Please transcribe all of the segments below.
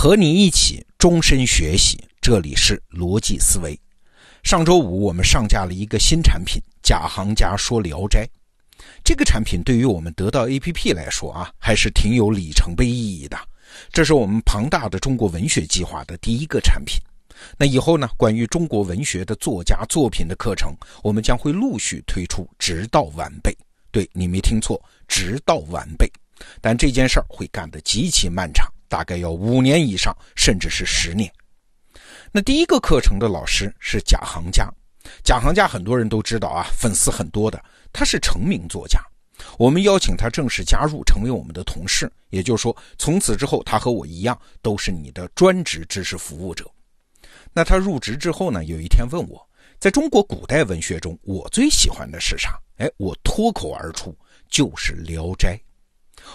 和你一起终身学习，这里是逻辑思维。上周五我们上架了一个新产品《假行家说聊斋》，这个产品对于我们得到 APP 来说啊，还是挺有里程碑意义的。这是我们庞大的中国文学计划的第一个产品。那以后呢，关于中国文学的作家作品的课程，我们将会陆续推出，直到完备。对你没听错，直到完备。但这件事儿会干得极其漫长。大概要五年以上，甚至是十年。那第一个课程的老师是贾行家，贾行家很多人都知道啊，粉丝很多的，他是成名作家。我们邀请他正式加入，成为我们的同事，也就是说，从此之后，他和我一样，都是你的专职知识服务者。那他入职之后呢，有一天问我，在中国古代文学中，我最喜欢的是啥？哎，我脱口而出，就是《聊斋》。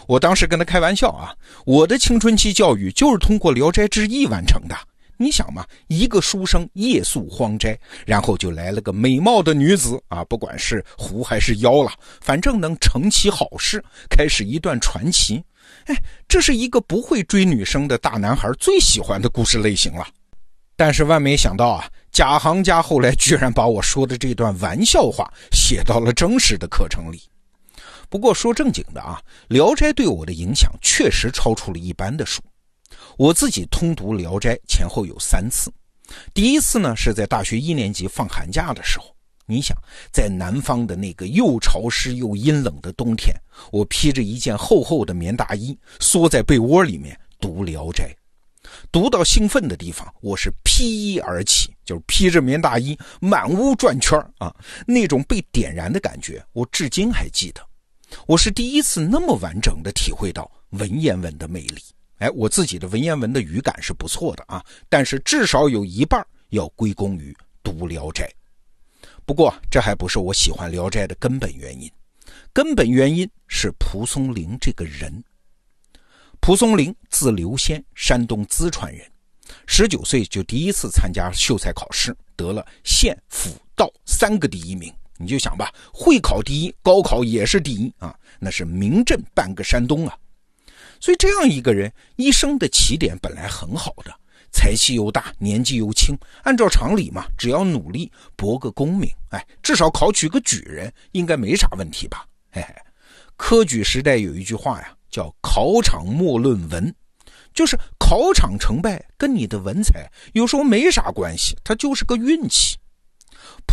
我当时跟他开玩笑啊，我的青春期教育就是通过《聊斋志异》完成的。你想嘛，一个书生夜宿荒斋，然后就来了个美貌的女子啊，不管是狐还是妖了，反正能成其好事，开始一段传奇。哎，这是一个不会追女生的大男孩最喜欢的故事类型了。但是万没想到啊，贾行家后来居然把我说的这段玩笑话写到了真实的课程里。不过说正经的啊，《聊斋》对我的影响确实超出了一般的书。我自己通读《聊斋》前后有三次，第一次呢是在大学一年级放寒假的时候。你想，在南方的那个又潮湿又阴冷的冬天，我披着一件厚厚的棉大衣，缩在被窝里面读《聊斋》，读到兴奋的地方，我是披衣而起，就是披着棉大衣满屋转圈啊，那种被点燃的感觉，我至今还记得。我是第一次那么完整的体会到文言文的魅力。哎，我自己的文言文的语感是不错的啊，但是至少有一半要归功于读《聊斋》。不过这还不是我喜欢《聊斋》的根本原因，根本原因是蒲松龄这个人。蒲松龄字留仙，山东淄川人，十九岁就第一次参加秀才考试，得了县、府、道三个第一名。你就想吧，会考第一，高考也是第一啊，那是名震半个山东啊。所以这样一个人，一生的起点本来很好的，才气又大，年纪又轻，按照常理嘛，只要努力博个功名，哎，至少考取个举人，应该没啥问题吧？嘿嘿，科举时代有一句话呀，叫“考场莫论文”，就是考场成败跟你的文采有时候没啥关系，它就是个运气。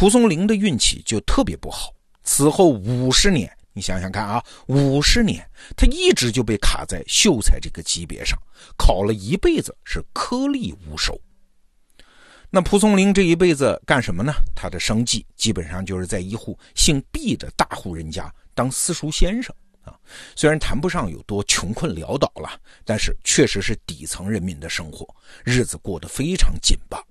蒲松龄的运气就特别不好，此后五十年，你想想看啊，五十年，他一直就被卡在秀才这个级别上，考了一辈子是颗粒无收。那蒲松龄这一辈子干什么呢？他的生计基本上就是在一户姓毕的大户人家当私塾先生啊。虽然谈不上有多穷困潦倒了，但是确实是底层人民的生活，日子过得非常紧巴。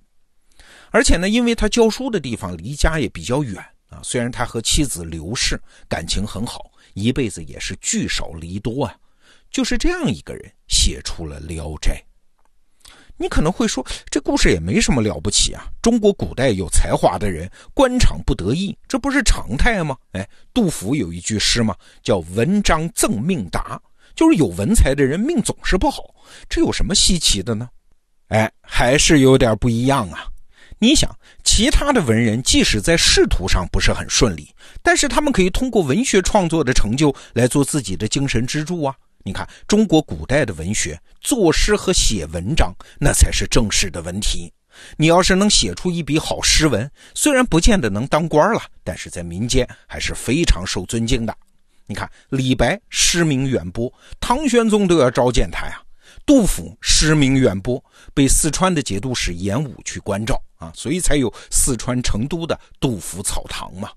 而且呢，因为他教书的地方离家也比较远啊，虽然他和妻子刘氏感情很好，一辈子也是聚少离多啊。就是这样一个人写出了《聊斋》。你可能会说，这故事也没什么了不起啊。中国古代有才华的人官场不得意，这不是常态吗？哎，杜甫有一句诗嘛，叫“文章赠命达”，就是有文才的人命总是不好。这有什么稀奇的呢？哎，还是有点不一样啊。你想，其他的文人即使在仕途上不是很顺利，但是他们可以通过文学创作的成就来做自己的精神支柱啊！你看，中国古代的文学，作诗和写文章，那才是正式的文体。你要是能写出一笔好诗文，虽然不见得能当官了，但是在民间还是非常受尊敬的。你看，李白诗名远播，唐玄宗都要召见他呀。杜甫诗名远播，被四川的节度使严武去关照啊，所以才有四川成都的杜甫草堂嘛。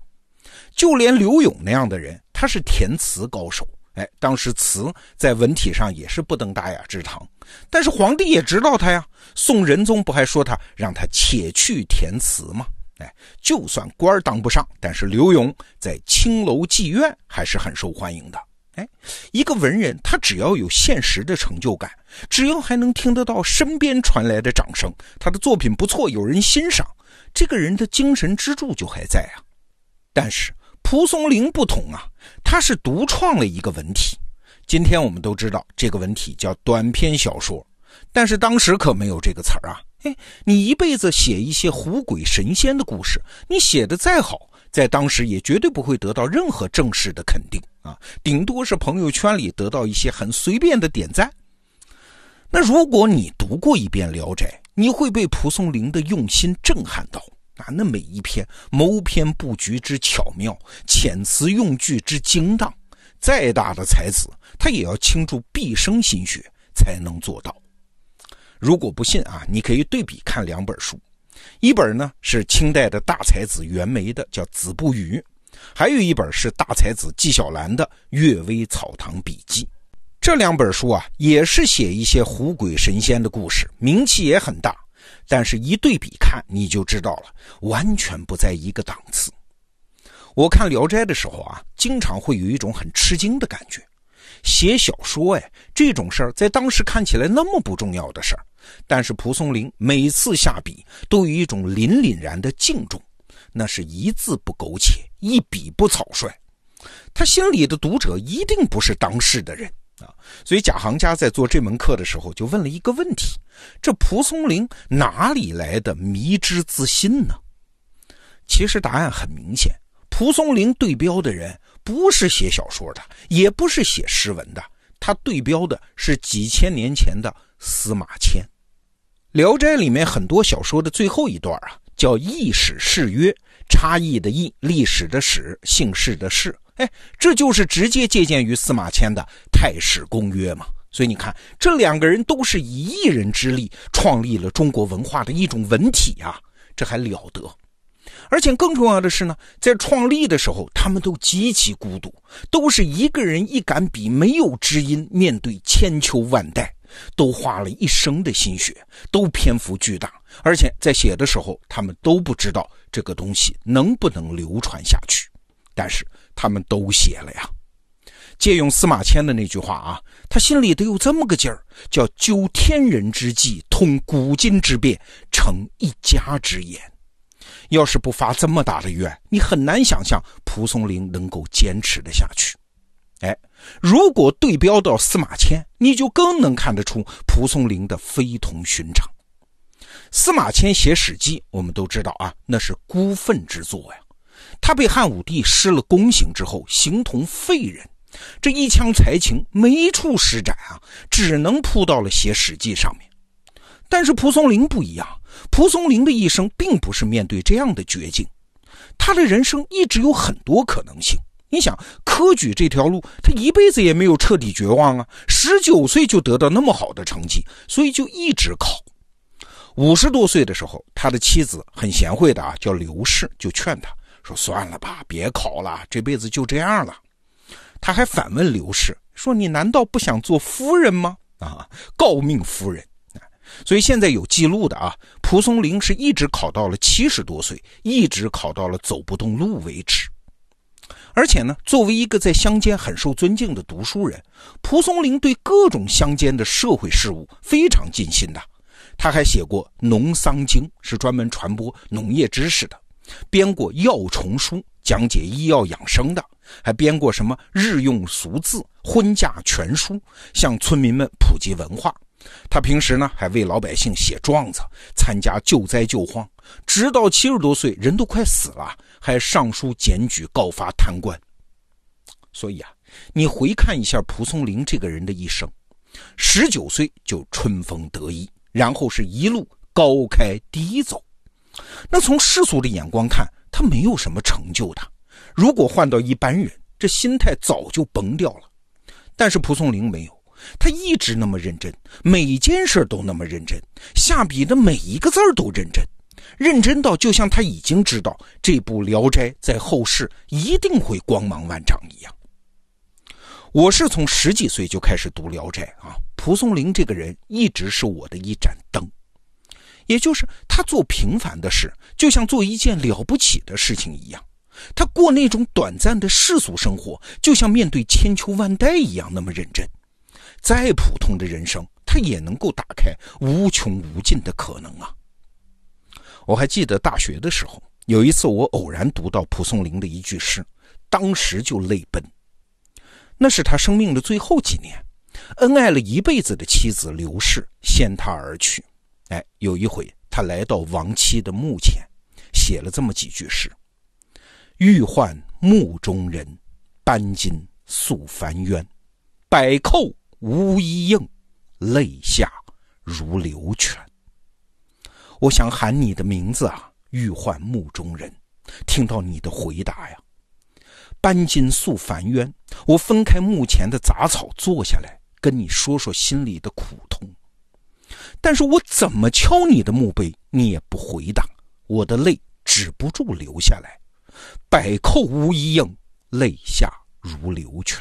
就连刘永那样的人，他是填词高手，哎，当时词在文体上也是不登大雅之堂，但是皇帝也知道他呀。宋仁宗不还说他让他且去填词吗？哎，就算官当不上，但是刘永在青楼妓院还是很受欢迎的。哎，一个文人，他只要有现实的成就感，只要还能听得到身边传来的掌声，他的作品不错，有人欣赏，这个人的精神支柱就还在啊。但是蒲松龄不同啊，他是独创了一个文体。今天我们都知道这个文体叫短篇小说，但是当时可没有这个词儿啊。哎，你一辈子写一些狐鬼神仙的故事，你写的再好，在当时也绝对不会得到任何正式的肯定啊，顶多是朋友圈里得到一些很随便的点赞。那如果你读过一遍《聊斋》，你会被蒲松龄的用心震撼到啊！那每一篇谋篇布局之巧妙，遣词用句之精当，再大的才子，他也要倾注毕生心血才能做到。如果不信啊，你可以对比看两本书，一本呢是清代的大才子袁枚的，叫《子不语》，还有一本是大才子纪晓岚的《阅微草堂笔记》。这两本书啊，也是写一些狐鬼神仙的故事，名气也很大。但是，一对比看，你就知道了，完全不在一个档次。我看《聊斋》的时候啊，经常会有一种很吃惊的感觉。写小说，哎，这种事儿在当时看起来那么不重要的事儿。但是蒲松龄每次下笔都有一种凛凛然的敬重，那是一字不苟且，一笔不草率。他心里的读者一定不是当世的人啊，所以贾行家在做这门课的时候就问了一个问题：这蒲松龄哪里来的迷之自信呢？其实答案很明显，蒲松龄对标的人不是写小说的，也不是写诗文的，他对标的是几千年前的司马迁。《聊斋》里面很多小说的最后一段啊，叫“异史誓约”，差异的异，历史的史，姓氏的氏，哎，这就是直接借鉴于司马迁的《太史公约》嘛。所以你看，这两个人都是以一人之力创立了中国文化的一种文体啊，这还了得！而且更重要的是呢，在创立的时候，他们都极其孤独，都是一个人一杆笔，没有知音，面对千秋万代。都花了一生的心血，都篇幅巨大，而且在写的时候，他们都不知道这个东西能不能流传下去，但是他们都写了呀。借用司马迁的那句话啊，他心里得有这么个劲儿，叫“究天人之际，通古今之变，成一家之言”。要是不发这么大的愿，你很难想象蒲松龄能够坚持的下去。哎，如果对标到司马迁，你就更能看得出蒲松龄的非同寻常。司马迁写《史记》，我们都知道啊，那是孤愤之作呀。他被汉武帝施了宫刑之后，形同废人，这一腔才情没处施展啊，只能扑到了写《史记》上面。但是蒲松龄不一样，蒲松龄的一生并不是面对这样的绝境，他的人生一直有很多可能性。你想科举这条路，他一辈子也没有彻底绝望啊！十九岁就得到那么好的成绩，所以就一直考。五十多岁的时候，他的妻子很贤惠的啊，叫刘氏，就劝他说：“算了吧，别考了，这辈子就这样了。”他还反问刘氏说：“你难道不想做夫人吗？”啊，诰命夫人。所以现在有记录的啊，蒲松龄是一直考到了七十多岁，一直考到了走不动路为止。而且呢，作为一个在乡间很受尊敬的读书人，蒲松龄对各种乡间的社会事务非常尽心的。他还写过《农桑经》，是专门传播农业知识的；编过《药虫书》，讲解医药养生的；还编过什么《日用俗字》《婚嫁全书》，向村民们普及文化。他平时呢，还为老百姓写状子，参加救灾救荒，直到七十多岁，人都快死了。还上书检举告发贪官，所以啊，你回看一下蒲松龄这个人的一生，十九岁就春风得意，然后是一路高开低走。那从世俗的眼光看，他没有什么成就的。如果换到一般人，这心态早就崩掉了。但是蒲松龄没有，他一直那么认真，每件事都那么认真，下笔的每一个字都认真。认真到就像他已经知道这部《聊斋》在后世一定会光芒万丈一样。我是从十几岁就开始读《聊斋》啊，蒲松龄这个人一直是我的一盏灯，也就是他做平凡的事，就像做一件了不起的事情一样；他过那种短暂的世俗生活，就像面对千秋万代一样那么认真。再普通的人生，他也能够打开无穷无尽的可能啊。我还记得大学的时候，有一次我偶然读到蒲松龄的一句诗，当时就泪奔。那是他生命的最后几年，恩爱了一辈子的妻子刘氏先他而去。哎，有一回他来到亡妻的墓前，写了这么几句诗：“欲唤墓中人，搬金诉烦冤。百叩无一应，泪下如流泉。”我想喊你的名字啊，欲唤墓中人。听到你的回答呀，搬金诉烦冤。我分开墓前的杂草，坐下来跟你说说心里的苦痛。但是我怎么敲你的墓碑，你也不回答。我的泪止不住流下来，百叩无一应，泪下如流泉。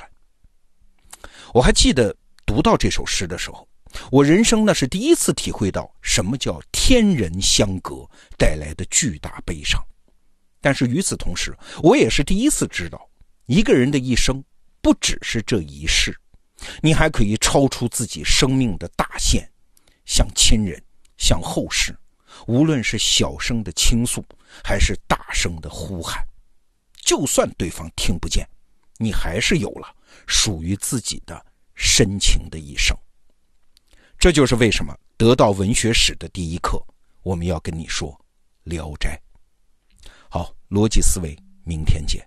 我还记得读到这首诗的时候。我人生那是第一次体会到什么叫天人相隔带来的巨大悲伤，但是与此同时，我也是第一次知道，一个人的一生不只是这一世，你还可以超出自己生命的大限，向亲人、向后世，无论是小声的倾诉，还是大声的呼喊，就算对方听不见，你还是有了属于自己的深情的一生。这就是为什么得到文学史的第一课我们要跟你说聊斋。好逻辑思维明天见。